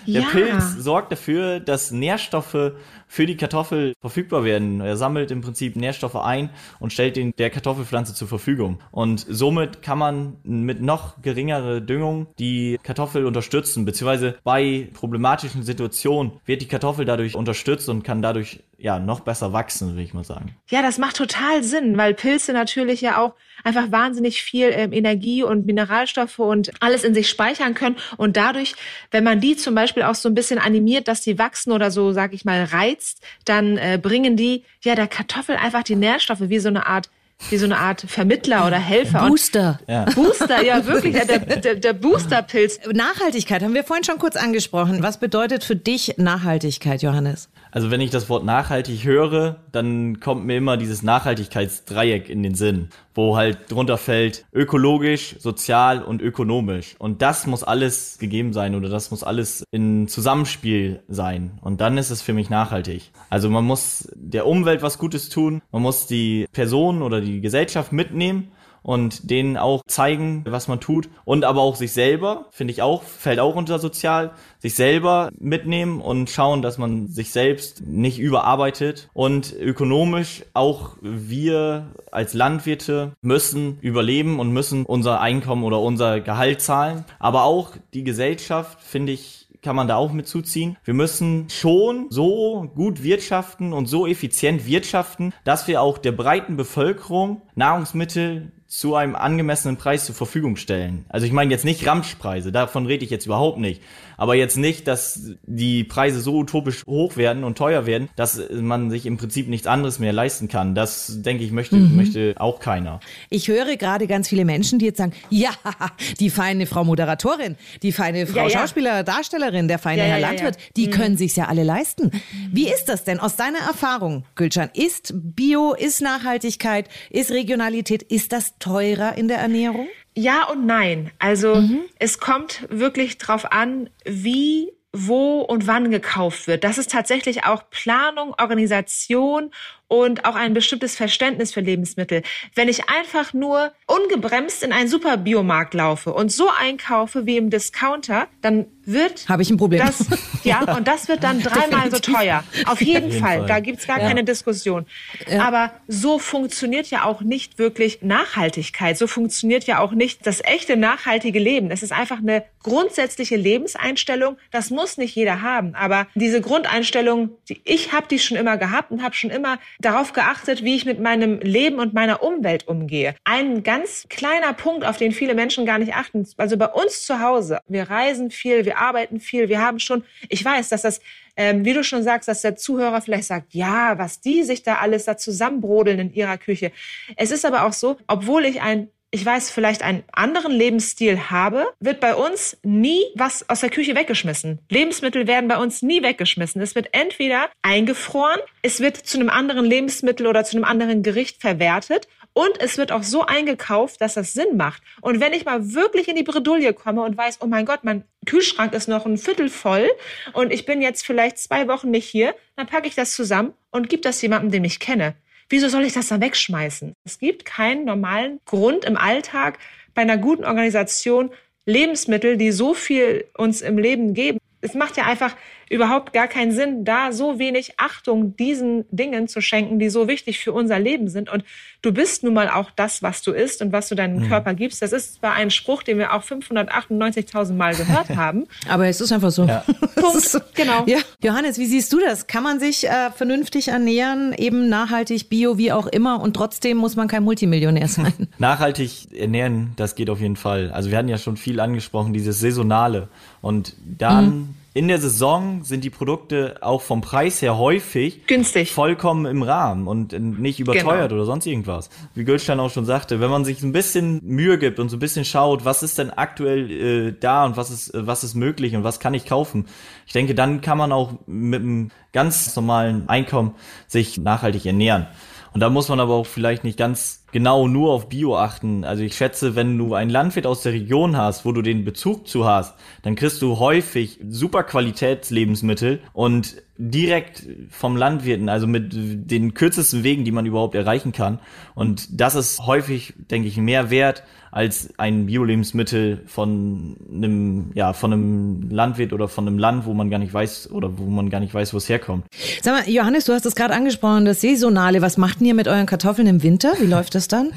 Speaker 3: der ja. Pilz sorgt dafür, dass Nährstoffe für die Kartoffel verfügbar werden. Er sammelt im Prinzip Nährstoffe ein und stellt den der Kartoffelpflanze zur Verfügung. Und somit kann man mit noch geringere Düngung die Kartoffel unterstützen, beziehungsweise bei problematischen Situationen wird die Kartoffel dadurch unterstützt und kann dadurch ja noch besser wachsen, will ich mal sagen.
Speaker 4: Ja, das macht total Sinn, weil Pilze natürlich ja auch einfach wahnsinnig viel ähm, Energie und Mineralstoffe und alles in sich speichern können und dadurch, wenn man die zum Beispiel auch so ein bisschen animiert, dass die wachsen oder so, sag ich mal, reizt, dann äh, bringen die ja der Kartoffel einfach die Nährstoffe wie so eine Art wie so eine Art Vermittler oder Helfer.
Speaker 1: Booster.
Speaker 4: Ja. Booster, ja wirklich, der, <laughs> der, der Boosterpilz.
Speaker 1: Nachhaltigkeit haben wir vorhin schon kurz angesprochen. Was bedeutet für dich Nachhaltigkeit, Johannes?
Speaker 3: Also wenn ich das Wort nachhaltig höre, dann kommt mir immer dieses Nachhaltigkeitsdreieck in den Sinn, wo halt drunter fällt ökologisch, sozial und ökonomisch. Und das muss alles gegeben sein oder das muss alles in Zusammenspiel sein. Und dann ist es für mich nachhaltig. Also man muss der Umwelt was Gutes tun, man muss die Person oder die Gesellschaft mitnehmen und denen auch zeigen, was man tut und aber auch sich selber, finde ich auch, fällt auch unter sozial, sich selber mitnehmen und schauen, dass man sich selbst nicht überarbeitet und ökonomisch auch wir als Landwirte müssen überleben und müssen unser Einkommen oder unser Gehalt zahlen, aber auch die Gesellschaft, finde ich, kann man da auch mit zuziehen. Wir müssen schon so gut wirtschaften und so effizient wirtschaften, dass wir auch der breiten Bevölkerung Nahrungsmittel zu einem angemessenen Preis zur Verfügung stellen. Also ich meine jetzt nicht Ramschpreise, davon rede ich jetzt überhaupt nicht. Aber jetzt nicht, dass die Preise so utopisch hoch werden und teuer werden, dass man sich im Prinzip nichts anderes mehr leisten kann. Das, denke ich, möchte, mhm. möchte auch keiner.
Speaker 1: Ich höre gerade ganz viele Menschen, die jetzt sagen, ja, <laughs> die feine Frau Moderatorin, die feine Frau ja, ja. Schauspieler, Darstellerin, der feine ja, Herr Landwirt, die mhm. können sich's ja alle leisten. Wie ist das denn aus deiner Erfahrung, Gülcan? Ist Bio, ist Nachhaltigkeit, ist Regionalität, ist das teurer in der Ernährung?
Speaker 4: Ja und nein. Also mhm. es kommt wirklich drauf an, wie wo und wann gekauft wird. Das ist tatsächlich auch Planung, Organisation und auch ein bestimmtes Verständnis für Lebensmittel. Wenn ich einfach nur ungebremst in einen Superbiomarkt laufe und so einkaufe wie im Discounter, dann wird
Speaker 1: habe ich ein Problem.
Speaker 4: Das, ja, <laughs> und das wird dann dreimal so teuer. Auf jeden, Auf jeden Fall. Fall. Da gibt's gar ja. keine Diskussion. Ja. Aber so funktioniert ja auch nicht wirklich Nachhaltigkeit. So funktioniert ja auch nicht das echte nachhaltige Leben. Es ist einfach eine grundsätzliche Lebenseinstellung. Das muss nicht jeder haben. Aber diese Grundeinstellung, die ich habe die schon immer gehabt und habe schon immer darauf geachtet, wie ich mit meinem Leben und meiner Umwelt umgehe. Ein ganz kleiner Punkt, auf den viele Menschen gar nicht achten. Also bei uns zu Hause, wir reisen viel, wir arbeiten viel, wir haben schon, ich weiß, dass das, ähm, wie du schon sagst, dass der Zuhörer vielleicht sagt, ja, was die sich da alles da zusammenbrodeln in ihrer Küche. Es ist aber auch so, obwohl ich ein ich weiß, vielleicht einen anderen Lebensstil habe, wird bei uns nie was aus der Küche weggeschmissen. Lebensmittel werden bei uns nie weggeschmissen. Es wird entweder eingefroren, es wird zu einem anderen Lebensmittel oder zu einem anderen Gericht verwertet und es wird auch so eingekauft, dass das Sinn macht. Und wenn ich mal wirklich in die Bredouille komme und weiß, oh mein Gott, mein Kühlschrank ist noch ein Viertel voll und ich bin jetzt vielleicht zwei Wochen nicht hier, dann packe ich das zusammen und gebe das jemandem, den ich kenne. Wieso soll ich das dann wegschmeißen? Es gibt keinen normalen Grund im Alltag bei einer guten Organisation Lebensmittel, die so viel uns im Leben geben. Es macht ja einfach überhaupt gar keinen Sinn, da so wenig Achtung diesen Dingen zu schenken, die so wichtig für unser Leben sind. Und du bist nun mal auch das, was du isst und was du deinem mhm. Körper gibst. Das ist zwar ein Spruch, den wir auch 598.000 Mal gehört <laughs> haben.
Speaker 1: Aber es ist einfach so. Ja. <laughs>
Speaker 4: Punkt. So. Genau.
Speaker 1: Ja. Johannes, wie siehst du das? Kann man sich äh, vernünftig ernähren, eben nachhaltig, bio, wie auch immer, und trotzdem muss man kein Multimillionär sein? <laughs>
Speaker 3: Nachhaltig ernähren, das geht auf jeden Fall. Also wir hatten ja schon viel angesprochen, dieses Saisonale. Und dann mhm in der Saison sind die Produkte auch vom Preis her häufig
Speaker 4: günstig,
Speaker 3: vollkommen im Rahmen und nicht überteuert genau. oder sonst irgendwas. Wie Goldstein auch schon sagte, wenn man sich ein bisschen Mühe gibt und so ein bisschen schaut, was ist denn aktuell äh, da und was ist was ist möglich und was kann ich kaufen, ich denke, dann kann man auch mit einem ganz normalen Einkommen sich nachhaltig ernähren. Und da muss man aber auch vielleicht nicht ganz genau nur auf Bio achten. Also ich schätze, wenn du einen Landwirt aus der Region hast, wo du den Bezug zu hast, dann kriegst du häufig super Qualitätslebensmittel und direkt vom Landwirten, also mit den kürzesten Wegen, die man überhaupt erreichen kann. Und das ist häufig, denke ich, mehr wert als ein Bio-Lebensmittel von einem, ja, von einem Landwirt oder von einem Land, wo man gar nicht weiß oder wo man gar nicht weiß, wo es herkommt.
Speaker 1: Sag mal, Johannes, du hast es gerade angesprochen, das Saisonale. Was macht ihr mit euren Kartoffeln im Winter? Wie läuft das dann?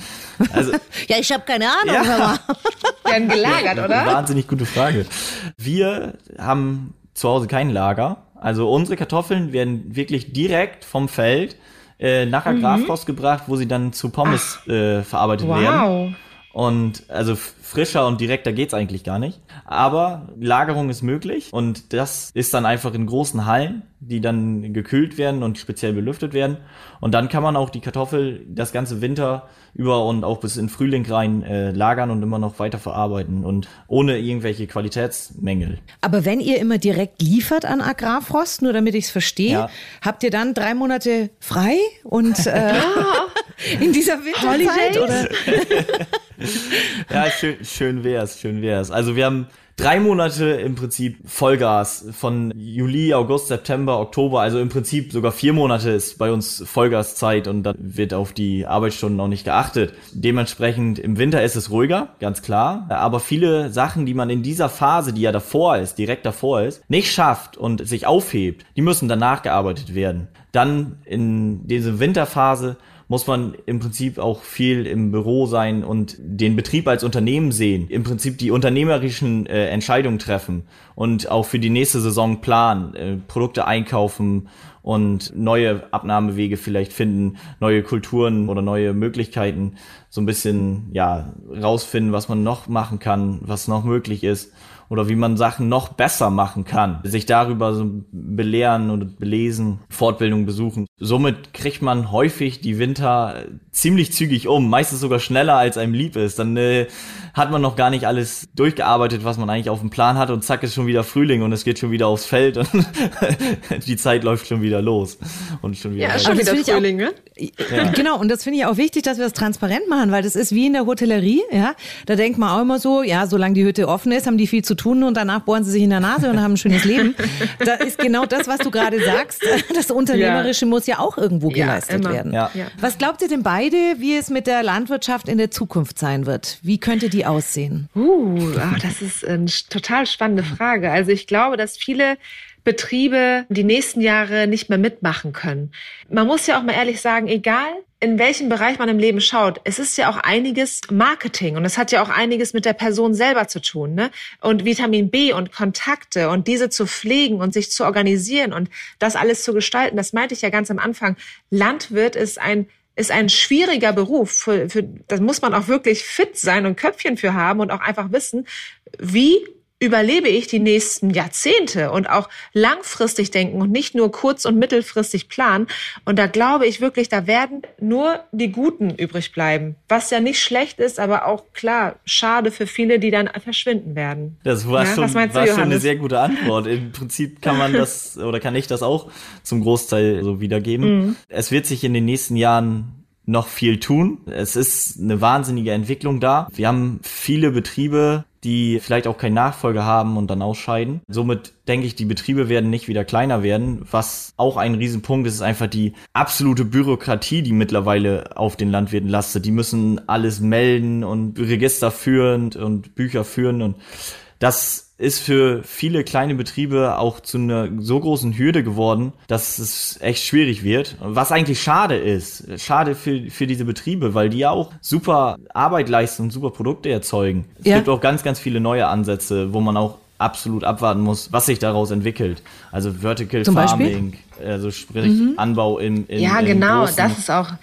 Speaker 1: Also, <laughs> ja, ich habe keine Ahnung. Ja. <laughs>
Speaker 4: Werden gelagert, oder?
Speaker 3: Wahnsinnig gute Frage. Wir haben zu Hause kein Lager. Also unsere Kartoffeln werden wirklich direkt vom Feld äh, nach Agrarfrost mhm. gebracht, wo sie dann zu Pommes äh, verarbeitet wow. werden. Und also frischer und direkter geht's eigentlich gar nicht. Aber Lagerung ist möglich und das ist dann einfach in großen Hallen, die dann gekühlt werden und speziell belüftet werden. Und dann kann man auch die Kartoffel das ganze Winter über und auch bis in Frühling rein äh, lagern und immer noch weiter verarbeiten und ohne irgendwelche Qualitätsmängel.
Speaker 1: Aber wenn ihr immer direkt liefert an Agrarfrost, nur damit ich es verstehe, ja. habt ihr dann drei Monate frei und äh, <laughs> in dieser Winterzeit? Oder? <laughs>
Speaker 3: ja, schön, schön wär's, schön wär's. Also wir haben drei Monate im Prinzip Vollgas von Juli, August, September, Oktober. Also im Prinzip sogar vier Monate ist bei uns Vollgaszeit und dann wird auf die Arbeitsstunden auch nicht geachtet. Dementsprechend im Winter ist es ruhiger, ganz klar. Aber viele Sachen, die man in dieser Phase, die ja davor ist, direkt davor ist, nicht schafft und sich aufhebt, die müssen danach gearbeitet werden. Dann in diese Winterphase muss man im Prinzip auch viel im Büro sein und den Betrieb als Unternehmen sehen. Im Prinzip die unternehmerischen äh, Entscheidungen treffen und auch für die nächste Saison planen, äh, Produkte einkaufen und neue Abnahmewege vielleicht finden, neue Kulturen oder neue Möglichkeiten, so ein bisschen, ja, rausfinden, was man noch machen kann, was noch möglich ist oder wie man Sachen noch besser machen kann. Sich darüber so belehren und belesen, Fortbildung besuchen. Somit kriegt man häufig die Winter ziemlich zügig um, meistens sogar schneller als einem lieb ist. Dann äh, hat man noch gar nicht alles durchgearbeitet, was man eigentlich auf dem Plan hat und zack ist schon wieder Frühling und es geht schon wieder aufs Feld und <laughs> die Zeit läuft schon wieder los und schon wieder.
Speaker 4: Ja, schon wieder Frühling, ne?
Speaker 1: Ja. Genau, und das finde ich auch wichtig, dass wir das transparent machen, weil das ist wie in der Hotellerie, ja. Da denkt man auch immer so, ja, solange die Hütte offen ist, haben die viel zu tun und danach bohren sie sich in der Nase und haben ein schönes Leben. Da ist genau das, was du gerade sagst. Das Unternehmerische ja. muss ja auch irgendwo geleistet werden. Ja. Was glaubt ihr denn beide, wie es mit der Landwirtschaft in der Zukunft sein wird? Wie könnte die aussehen?
Speaker 4: Uh, ach, das ist eine total spannende Frage. Also ich glaube, dass viele Betriebe die nächsten Jahre nicht mehr mitmachen können. Man muss ja auch mal ehrlich sagen, egal in welchem Bereich man im Leben schaut, es ist ja auch einiges Marketing und es hat ja auch einiges mit der Person selber zu tun, ne? Und Vitamin B und Kontakte und diese zu pflegen und sich zu organisieren und das alles zu gestalten, das meinte ich ja ganz am Anfang. Landwirt ist ein ist ein schwieriger Beruf. Für, für, das muss man auch wirklich fit sein und Köpfchen für haben und auch einfach wissen, wie überlebe ich die nächsten Jahrzehnte und auch langfristig denken und nicht nur kurz- und mittelfristig planen. Und da glaube ich wirklich, da werden nur die Guten übrig bleiben. Was ja nicht schlecht ist, aber auch klar, schade für viele, die dann verschwinden werden.
Speaker 3: Das war, ja, schon, war schon eine sehr gute Antwort. Im Prinzip kann man das <laughs> oder kann ich das auch zum Großteil so wiedergeben. Mhm. Es wird sich in den nächsten Jahren noch viel tun. Es ist eine wahnsinnige Entwicklung da. Wir haben viele Betriebe, die vielleicht auch keinen Nachfolger haben und dann ausscheiden. Somit denke ich, die Betriebe werden nicht wieder kleiner werden. Was auch ein Riesenpunkt ist, ist einfach die absolute Bürokratie, die mittlerweile auf den Landwirten lastet. Die müssen alles melden und Register führen und Bücher führen und das ist für viele kleine Betriebe auch zu einer so großen Hürde geworden, dass es echt schwierig wird. Was eigentlich schade ist. Schade für, für diese Betriebe, weil die ja auch super Arbeit leisten und super Produkte erzeugen. Es
Speaker 1: Ja.
Speaker 3: gibt auch ganz, ganz viele neue Ansätze, wo man auch absolut abwarten muss, was sich daraus entwickelt. Also Vertical
Speaker 1: Zum Beispiel?
Speaker 3: Farming, also sprich Anbau in, in,
Speaker 4: Ja,
Speaker 3: in
Speaker 4: genau,
Speaker 3: großen,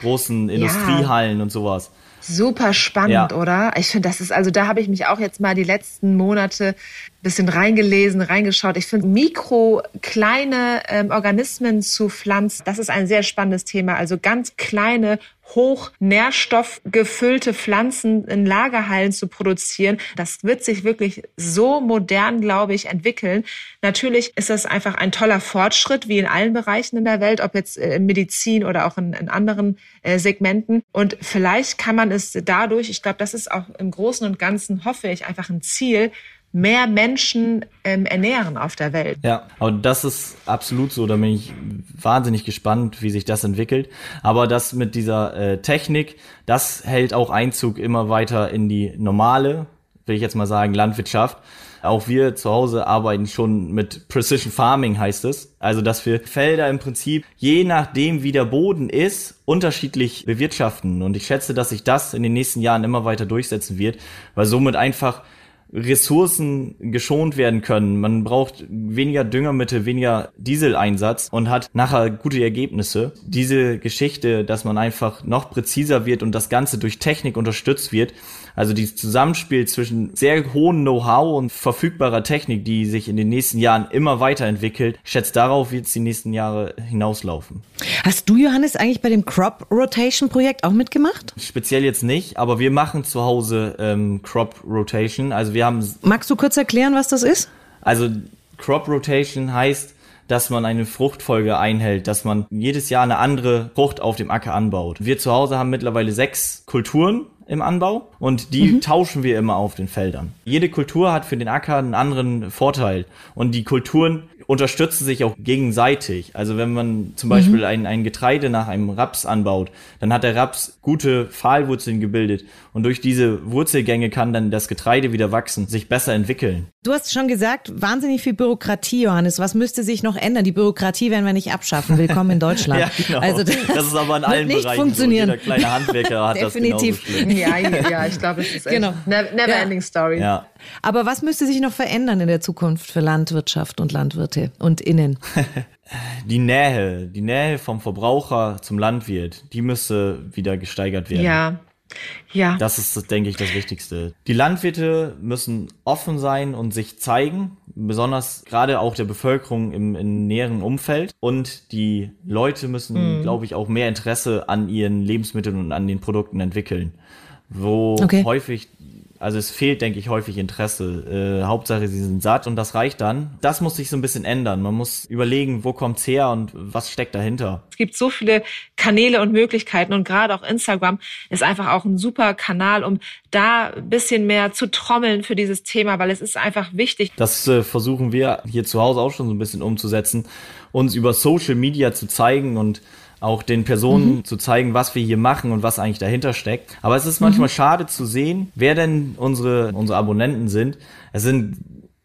Speaker 3: großen Industriehallen und sowas.
Speaker 4: Super spannend,
Speaker 3: Ja.
Speaker 4: oder? Ich finde, das ist, also da habe ich mich auch jetzt mal die letzten Monate ein bisschen reingelesen, reingeschaut. Ich finde, mikro, kleine ähm, Organismen zu pflanzen, das ist ein sehr spannendes Thema. Also ganz kleine, hoch nährstoffgefüllte Pflanzen in Lagerhallen zu produzieren, das wird sich wirklich so modern, glaube ich, entwickeln. Natürlich ist das einfach ein toller Fortschritt, wie in allen Bereichen in der Welt, ob jetzt äh, in Medizin oder auch in, in anderen äh, Segmenten. Und vielleicht kann man es dadurch, ich glaube, das ist auch im Großen und Ganzen, hoffe ich, einfach ein Ziel, mehr Menschen ähm, ernähren auf der Welt.
Speaker 3: Ja, aber das ist absolut so. Da bin ich wahnsinnig gespannt, wie sich das entwickelt. Aber das mit dieser äh, Technik, das hält auch Einzug immer weiter in die normale, will ich jetzt mal sagen, Landwirtschaft. Auch wir zu Hause arbeiten schon mit Precision Farming, heißt es. Also, dass wir Felder im Prinzip, je nachdem wie der Boden ist, unterschiedlich bewirtschaften. Und ich schätze, dass sich das in den nächsten Jahren immer weiter durchsetzen wird, weil somit einfach Ressourcen geschont werden können. Man braucht weniger Düngermittel, weniger Dieseleinsatz und hat nachher gute Ergebnisse. Diese Geschichte, dass man einfach noch präziser wird und das Ganze durch Technik unterstützt wird, also dieses Zusammenspiel zwischen sehr hohem Know-how und verfügbarer Technik, die sich in den nächsten Jahren immer weiterentwickelt, schätzt darauf wird es die nächsten Jahre hinauslaufen.
Speaker 1: Hast du, Johannes, eigentlich bei dem Crop Rotation Projekt auch mitgemacht?
Speaker 3: Speziell jetzt nicht, aber wir machen zu Hause ähm, Crop Rotation. Also wir haben
Speaker 1: Magst du kurz erklären, was das ist?
Speaker 3: Also Crop Rotation heißt, dass man eine Fruchtfolge einhält, dass man jedes Jahr eine andere Frucht auf dem Acker anbaut. Wir zu Hause haben mittlerweile sechs Kulturen im Anbau und die tauschen wir immer auf den Feldern. Jede Kultur hat für den Acker einen anderen Vorteil und die Kulturen unterstützen sich auch gegenseitig. Also wenn man zum Beispiel ein, ein Getreide nach einem Raps anbaut, dann hat der Raps gute Pfahlwurzeln gebildet und durch diese Wurzelgänge kann dann das Getreide wieder wachsen, sich besser entwickeln.
Speaker 1: Du hast schon gesagt, wahnsinnig viel Bürokratie, Johannes. Was müsste sich noch ändern? Die Bürokratie werden wir nicht abschaffen. Willkommen in Deutschland. <laughs>
Speaker 3: Ja, genau.
Speaker 1: Also
Speaker 3: das, ist aber in
Speaker 1: wird
Speaker 3: allen
Speaker 1: nicht
Speaker 3: Bereichen
Speaker 1: funktionieren.
Speaker 3: so. Jeder kleine Handwerker hat <laughs>
Speaker 1: Definitiv.
Speaker 3: das.
Speaker 4: Ja, ja, ja, ich glaube, es ist echt
Speaker 1: Genau.
Speaker 4: never, never
Speaker 1: Ja.
Speaker 4: ending story.
Speaker 3: Ja.
Speaker 1: Aber was müsste sich noch verändern in der Zukunft für Landwirtschaft und Landwirte und Innen? <laughs>
Speaker 3: Die Nähe, die Nähe vom Verbraucher zum Landwirt, die müsste wieder gesteigert werden.
Speaker 4: Ja. Ja.
Speaker 3: Das ist, denke ich, das Wichtigste. Die Landwirte müssen offen sein und sich zeigen, besonders gerade auch der Bevölkerung im, im näheren Umfeld. Und die Leute müssen, glaube ich, auch mehr Interesse an ihren Lebensmitteln und an den Produkten entwickeln. Wo
Speaker 1: Okay.
Speaker 3: häufig, also es fehlt, denke ich, häufig Interesse. Äh, Hauptsache, sie sind satt und das reicht dann. Das muss sich so ein bisschen ändern. Man muss überlegen, wo kommt's her und was steckt dahinter.
Speaker 4: Es gibt so viele Kanäle und Möglichkeiten und gerade auch Instagram ist einfach auch ein super Kanal, um da ein bisschen mehr zu trommeln für dieses Thema, weil es ist einfach wichtig.
Speaker 3: Das äh, versuchen wir hier zu Hause auch schon so ein bisschen umzusetzen, uns über Social Media zu zeigen und auch den Personen zu zeigen, was wir hier machen und was eigentlich dahinter steckt. Aber es ist manchmal schade zu sehen, wer denn unsere, unsere Abonnenten sind. Es sind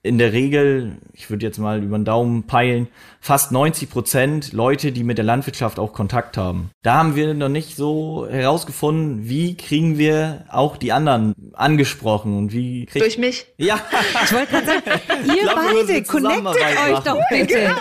Speaker 3: in der Regel, ich würde jetzt mal über den Daumen peilen, fast 90 Prozent Leute, die mit der Landwirtschaft auch Kontakt haben. Da haben wir noch nicht so herausgefunden, wie kriegen wir auch die anderen angesprochen und wie kriegt
Speaker 4: Durch mich.
Speaker 3: ja,
Speaker 1: Ich wollte gerade sagen, ihr
Speaker 3: glaub,
Speaker 1: beide, connectet euch
Speaker 3: machen.
Speaker 1: doch bitte.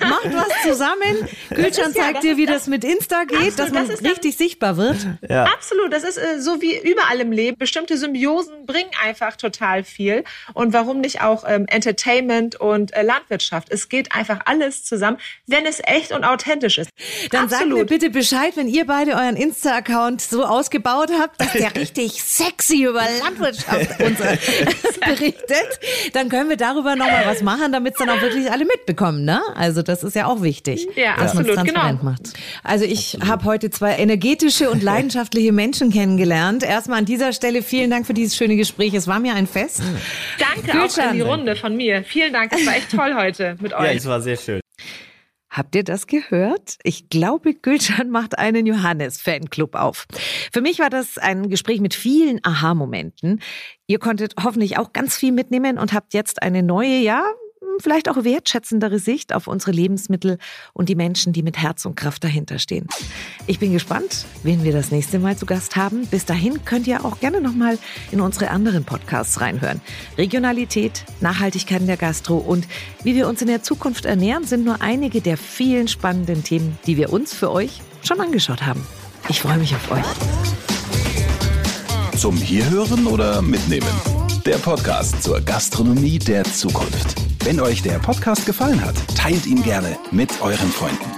Speaker 1: Macht was zusammen. Gülcan
Speaker 4: ja-
Speaker 1: zeigt dir, wie
Speaker 4: das-
Speaker 1: das mit Insta geht,
Speaker 4: Absolut,
Speaker 1: dass man
Speaker 4: das ist dann-
Speaker 1: richtig sichtbar wird.
Speaker 3: Ja.
Speaker 4: Absolut, das ist äh, so wie überall im Leben. Bestimmte Symbiosen bringen einfach total viel. Und warum nicht auch ähm, Entertainment und äh, Landwirtschaft? Es geht einfach alles zusammen, wenn es echt und authentisch ist.
Speaker 1: Dann sagt mir
Speaker 4: Absolut.
Speaker 1: bitte Bescheid, wenn ihr beide euren Insta-Account so ausgebaut habt, dass der <laughs> richtig sexy über Landwirtschaft <laughs> uns berichtet. Dann können wir darüber nochmal was machen, damit es dann auch wirklich alle mitbekommen. Ne? Also das ist ja auch wichtig,
Speaker 4: Ja,
Speaker 1: dass man es
Speaker 4: absolut,
Speaker 1: transparent
Speaker 4: genau.
Speaker 1: macht. Also ich habe heute zwei energetische und leidenschaftliche Menschen kennengelernt. Erstmal an dieser Stelle vielen Dank für dieses schöne Gespräch. Es war mir ein Fest.
Speaker 4: Danke auch
Speaker 1: Gülcan.
Speaker 4: an die Runde von mir. Vielen Dank, es war echt toll heute mit
Speaker 3: Ja,
Speaker 4: euch.
Speaker 3: es war sehr schön.
Speaker 1: Habt ihr das gehört? Ich glaube, Gülcan macht einen Johannes-Fanclub auf. Für mich war das ein Gespräch mit vielen Aha-Momenten. Ihr konntet hoffentlich auch ganz viel mitnehmen und habt jetzt eine neue, ja, vielleicht auch wertschätzendere Sicht auf unsere Lebensmittel und die Menschen, die mit Herz und Kraft dahinter stehen. Ich bin gespannt, wen wir das nächste Mal zu Gast haben. Bis dahin könnt ihr auch gerne nochmal in unsere anderen Podcasts reinhören. Regionalität, Nachhaltigkeit in der Gastro und wie wir uns in der Zukunft ernähren, sind nur einige der vielen spannenden Themen, die wir uns für euch schon angeschaut haben. Ich freue mich auf euch.
Speaker 2: Zum Hierhören oder Mitnehmen? Der Podcast zur Gastronomie der Zukunft. Wenn euch der Podcast gefallen hat, teilt ihn gerne mit euren Freunden.